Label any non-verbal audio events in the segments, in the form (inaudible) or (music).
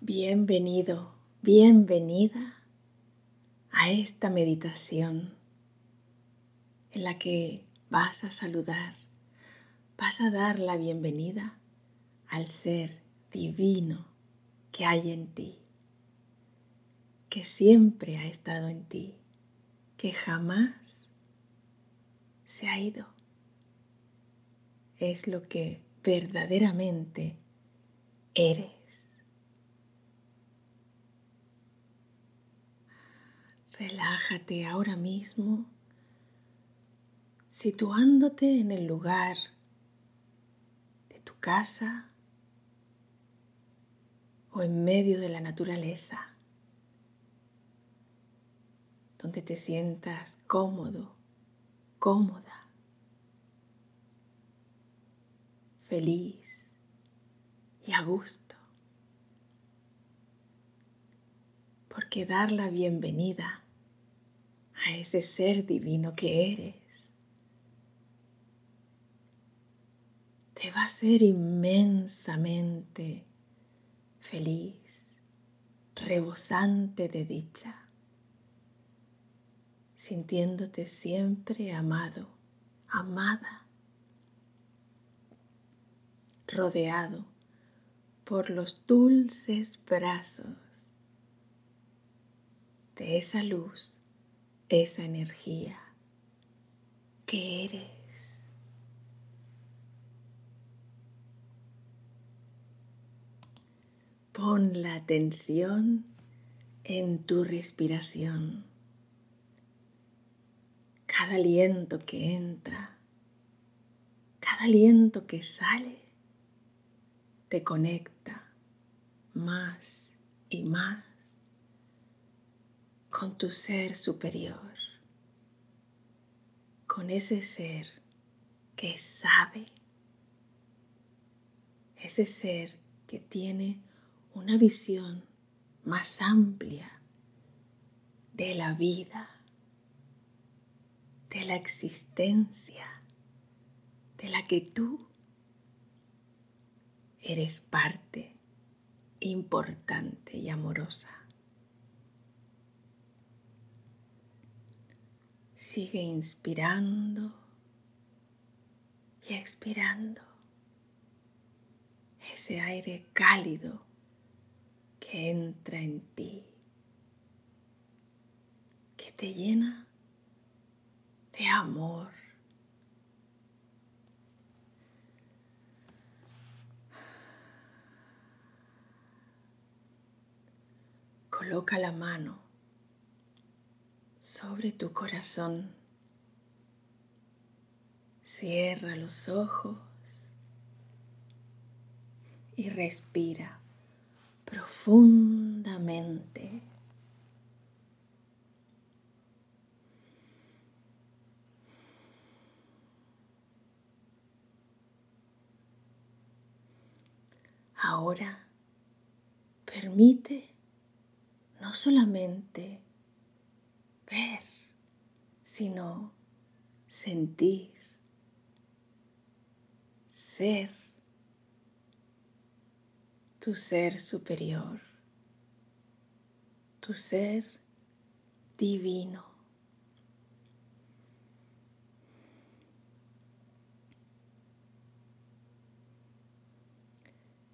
Bienvenido, bienvenida a esta meditación en la que vas a saludar, vas a dar la bienvenida al ser divino que hay en ti, que siempre ha estado en ti, que jamás se ha ido. Es lo que verdaderamente eres. Relájate ahora mismo, situándote en el lugar de tu casa o en medio de la naturaleza, donde te sientas cómodo, cómoda, feliz y a gusto. Porque dar la bienvenida a ese ser divino que eres. Te va a ser inmensamente feliz, rebosante de dicha, sintiéndote siempre amado, amada, rodeado por los dulces brazos de esa luz esa energía que eres. Pon la atención en tu respiración. Cada aliento que entra, cada aliento que sale, te conecta más y más con tu ser superior, con ese ser que sabe, ese ser que tiene una visión más amplia de la vida, de la existencia, de la que tú eres parte importante y amorosa. Sigue inspirando y expirando ese aire cálido que entra en ti, que te llena de amor. Coloca la mano sobre tu corazón. Cierra los ojos y respira profundamente. Ahora permite no solamente ver, sino sentir, ser, tu ser superior, tu ser divino.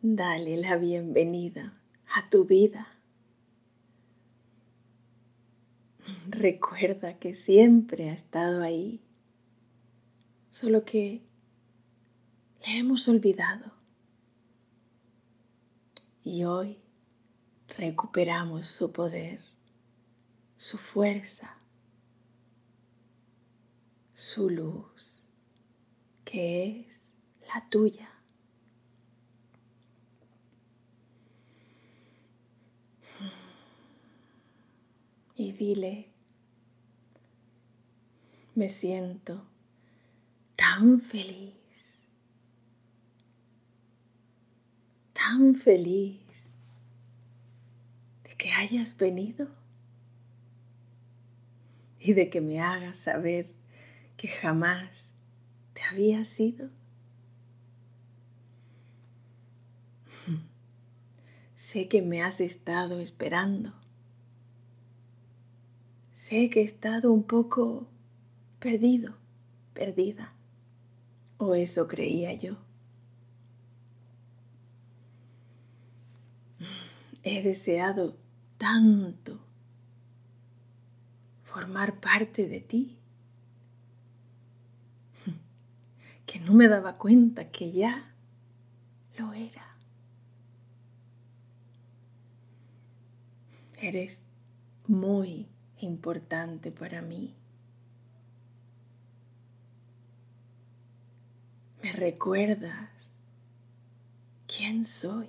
Dale la bienvenida a tu vida Recuerda que siempre ha estado ahí, solo que le hemos olvidado. Y hoy recuperamos su poder, su fuerza, su luz, que es la tuya. Dile, me siento tan feliz, tan feliz de que hayas venido y de que me hagas saber que jamás te había sido. (laughs) Sé que me has estado esperando. Sé que he estado un poco perdido, perdida. O eso creía yo. He deseado tanto formar parte de ti que no me daba cuenta que ya lo era. Eres muy importante para mí. Me recuerdas quién soy.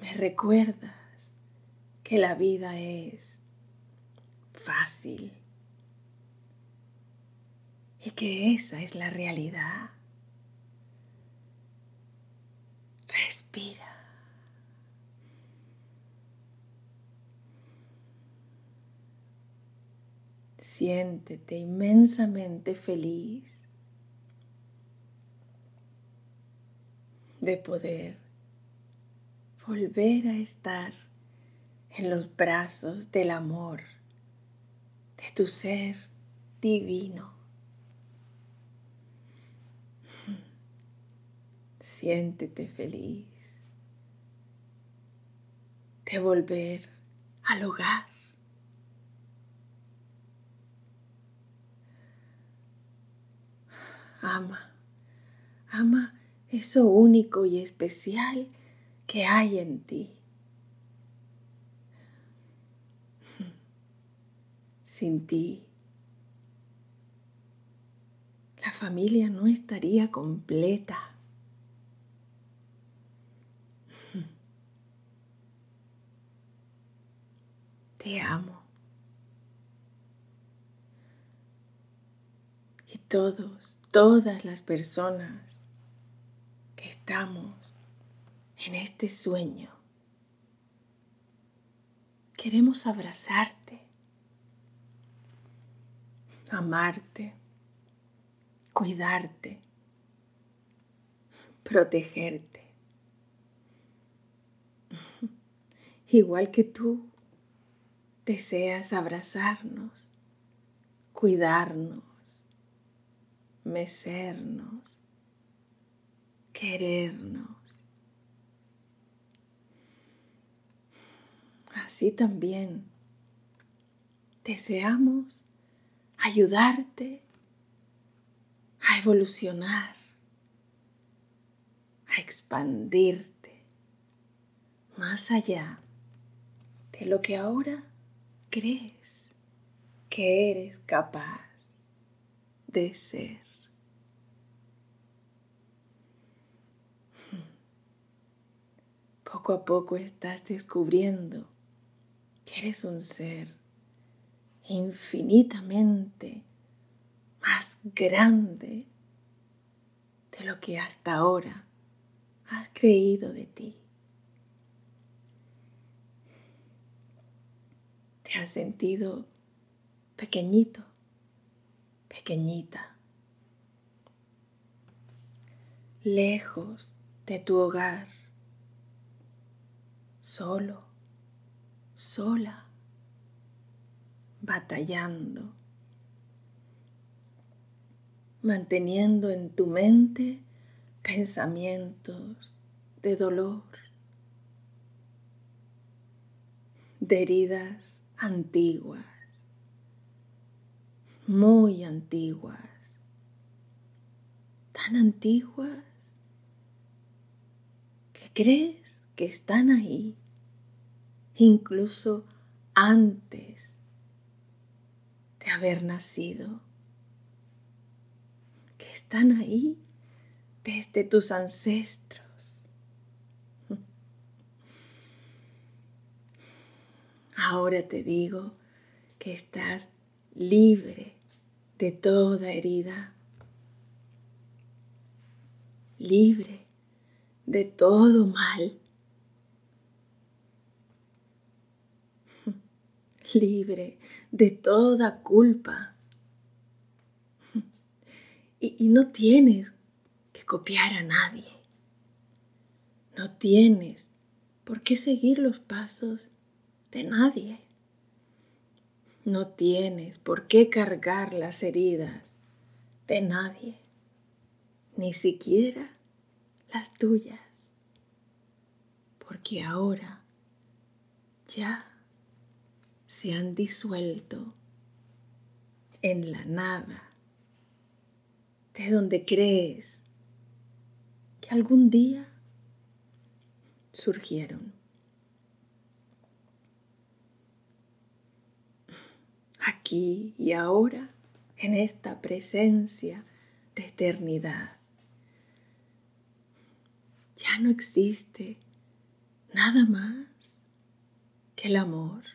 Me recuerdas que la vida es fácil y que esa es la realidad. Respira. Siéntete inmensamente feliz de poder volver a estar en los brazos del amor de tu ser divino. Siéntete feliz de volver al hogar. Ama, ama eso único y especial que hay en ti. (laughs) Sin ti, la familia no estaría completa. (laughs) Te amo. Y todos todas las personas que estamos en este sueño. Queremos abrazarte, amarte, cuidarte, protegerte. Igual que tú deseas abrazarnos, cuidarnos, mecernos, querernos. Así también deseamos ayudarte a evolucionar, a expandirte más allá de lo que ahora crees que eres capaz de ser. Poco a poco estás descubriendo que eres un ser infinitamente más grande de lo que hasta ahora has creído de ti. Te has sentido pequeñito, pequeñita, lejos de tu hogar solo, sola, batallando, manteniendo en tu mente pensamientos de dolor, de heridas antiguas, muy antiguas, tan antiguas que crees que están ahí incluso antes de haber nacido, que están ahí desde tus ancestros. Ahora te digo que estás libre de toda herida, libre de todo mal libre de toda culpa. Y, no tienes que copiar a nadie. No tienes por qué seguir los pasos de nadie. No tienes por qué cargar las heridas de nadie, ni siquiera las tuyas, porque ahora ya se han disuelto en la nada, de donde crees que algún día surgieron. Aquí y ahora, en esta presencia de eternidad, ya no existe nada más que el amor.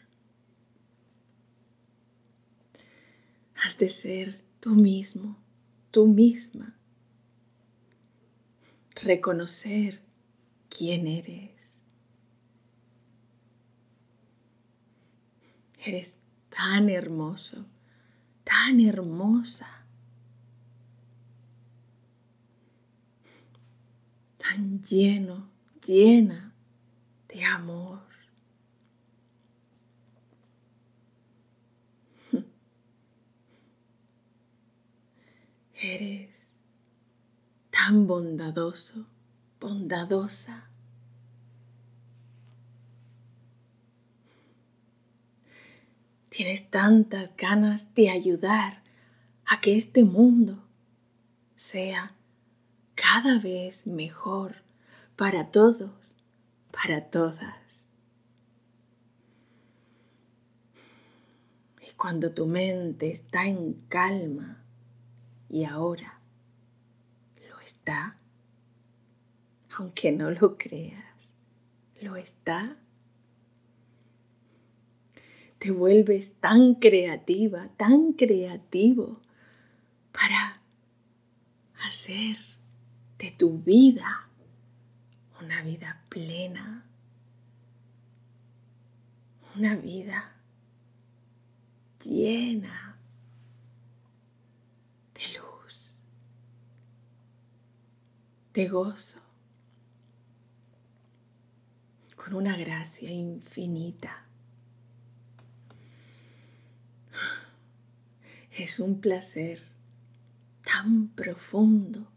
Has de ser tú mismo, tú misma. Reconocer quién eres. Eres tan hermoso, tan hermosa, tan lleno, llena de amor. Eres tan bondadoso, bondadosa. Tienes tantas ganas de ayudar a que este mundo sea cada vez mejor para todos, para todas. Y cuando tu mente está en calma, y ahora lo está, aunque no lo creas, lo está. Te vuelves tan creativa, tan creativo para hacer de tu vida una vida plena, una vida llena de gozo, con una gracia infinita. Es un placer tan profundo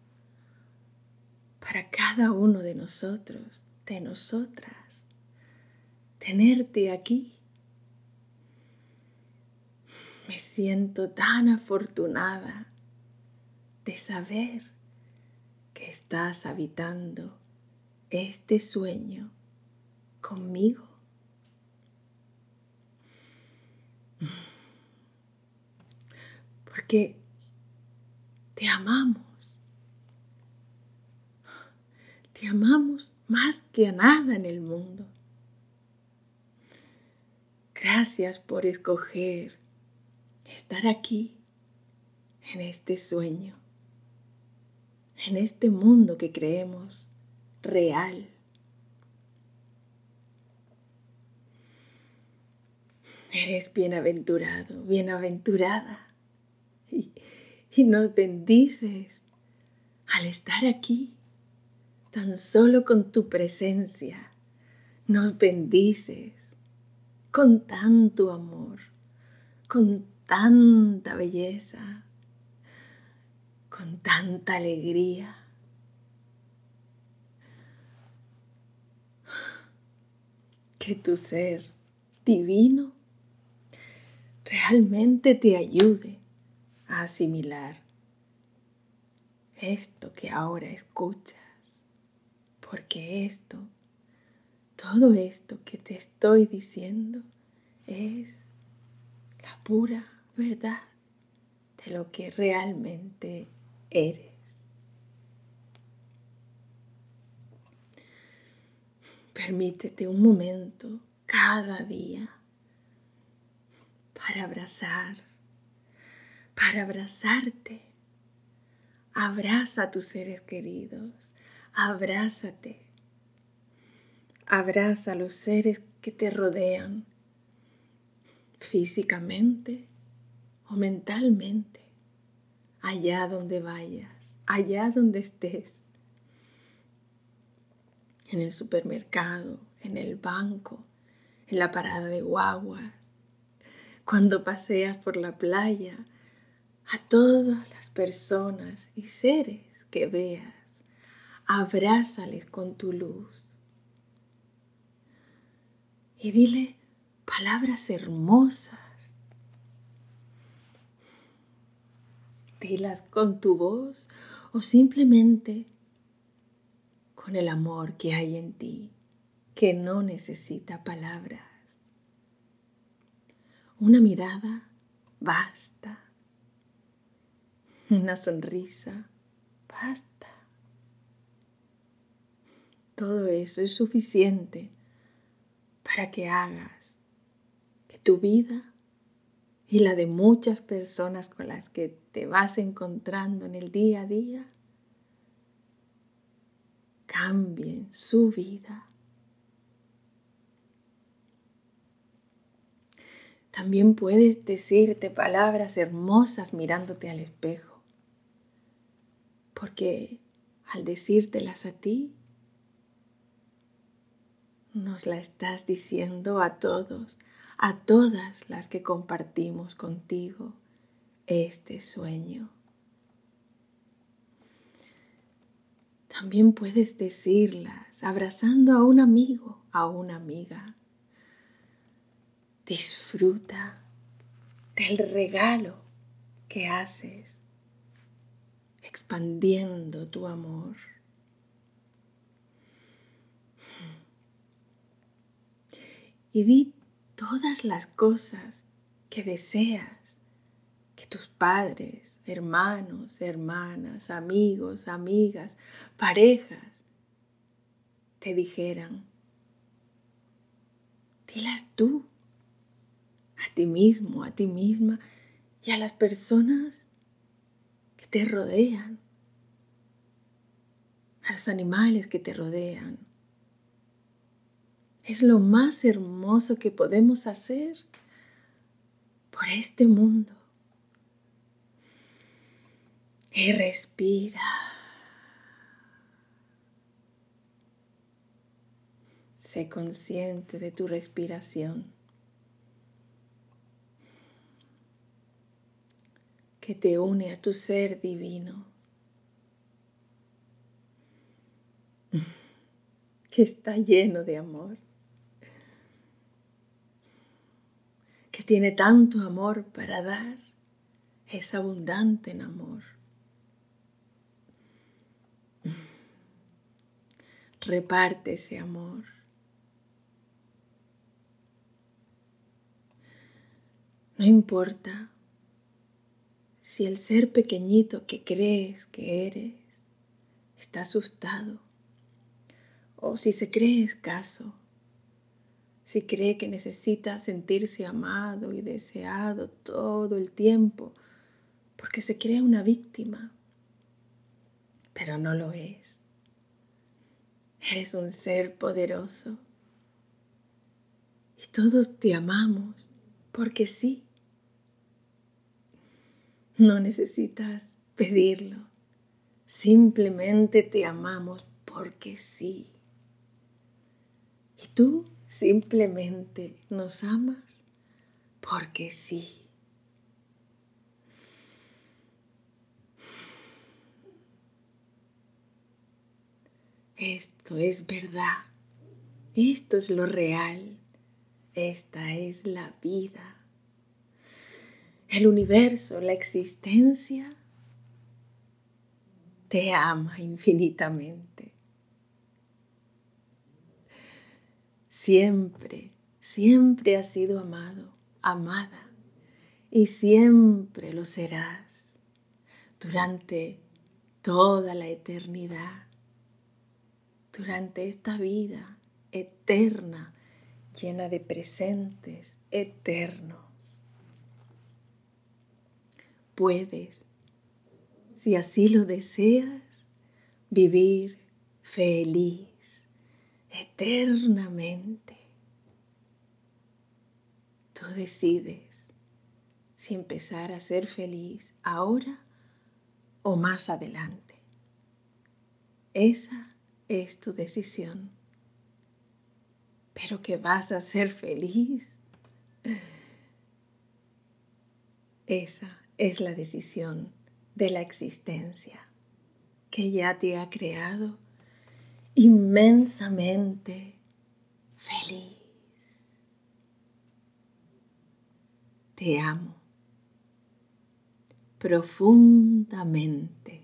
para cada uno de nosotros, de nosotras, tenerte aquí. Me siento tan afortunada de saber estás habitando este sueño conmigo. Porque te amamos. Te amamos más que a nada en el mundo. Gracias por escoger estar aquí en este sueño en este mundo que creemos real. Eres bienaventurado, bienaventurada. Y, nos bendices al estar aquí, tan solo con tu presencia. Nos bendices con tanto amor, con tanta belleza, con tanta alegría. Que tu ser divino realmente te ayude a asimilar esto que ahora escuchas, porque esto, todo esto que te estoy diciendo es la pura verdad de lo que realmente eres. Permítete un momento cada día para abrazar, para abrazarte. Abraza a tus seres queridos, abrázate. Abraza a los seres que te rodean físicamente o mentalmente allá donde vayas, allá donde estés. en el supermercado, en el banco, en la parada de guaguas, cuando paseas por la playa, a todas las personas y seres que veas, abrázales con tu luz y dile palabras hermosas. Con tu voz o simplemente con el amor que hay en ti, que no necesita palabras. Una mirada basta. Una sonrisa basta. Todo eso es suficiente para que hagas que tu vida y la de muchas personas con las que te vas encontrando en el día a día cambien su vida. También puedes decirte palabras hermosas mirándote al espejo, porque al decírtelas a ti, nos la estás diciendo a todos, a todas las que compartimos contigo este sueño. También puedes decirlas abrazando a un amigo, a una amiga. Disfruta del regalo que haces, expandiendo tu amor. Y di todas las cosas que deseas tus padres, hermanos, hermanas, amigos, amigas, parejas, te dijeran, dilas tú, a ti mismo, a ti misma y a las personas que te rodean, a los animales que te rodean. Es lo más hermoso que podemos hacer por este mundo. Y respira. Sé consciente de tu respiración. que te une a tu ser divino. (laughs) que está lleno de amor. que tiene tanto amor para dar. Es abundante en amor. Reparte ese amor. No importa si el ser pequeñito que crees que eres está asustado o si se cree escaso, si cree que necesita sentirse amado y deseado todo el tiempo porque se cree una víctima, pero no lo es. Eres un ser poderoso. Y todos te amamos porque sí. No necesitas pedirlo. Simplemente te amamos porque sí. Y tú simplemente nos amas porque sí. Esto es verdad. Esto es lo real. Esta es la vida. El universo, la existencia, te ama infinitamente. Siempre, siempre has sido amado, amada, y siempre lo serás durante toda la eternidad durante esta vida eterna, llena de presentes eternos. Puedes, si así lo deseas, vivir feliz eternamente. Tú decides si empezar a ser feliz ahora o más adelante. Esa es tu decisión. pero que vas a ser feliz. Esa es la decisión de la existencia que ya te ha creado inmensamente feliz. Te amo profundamente.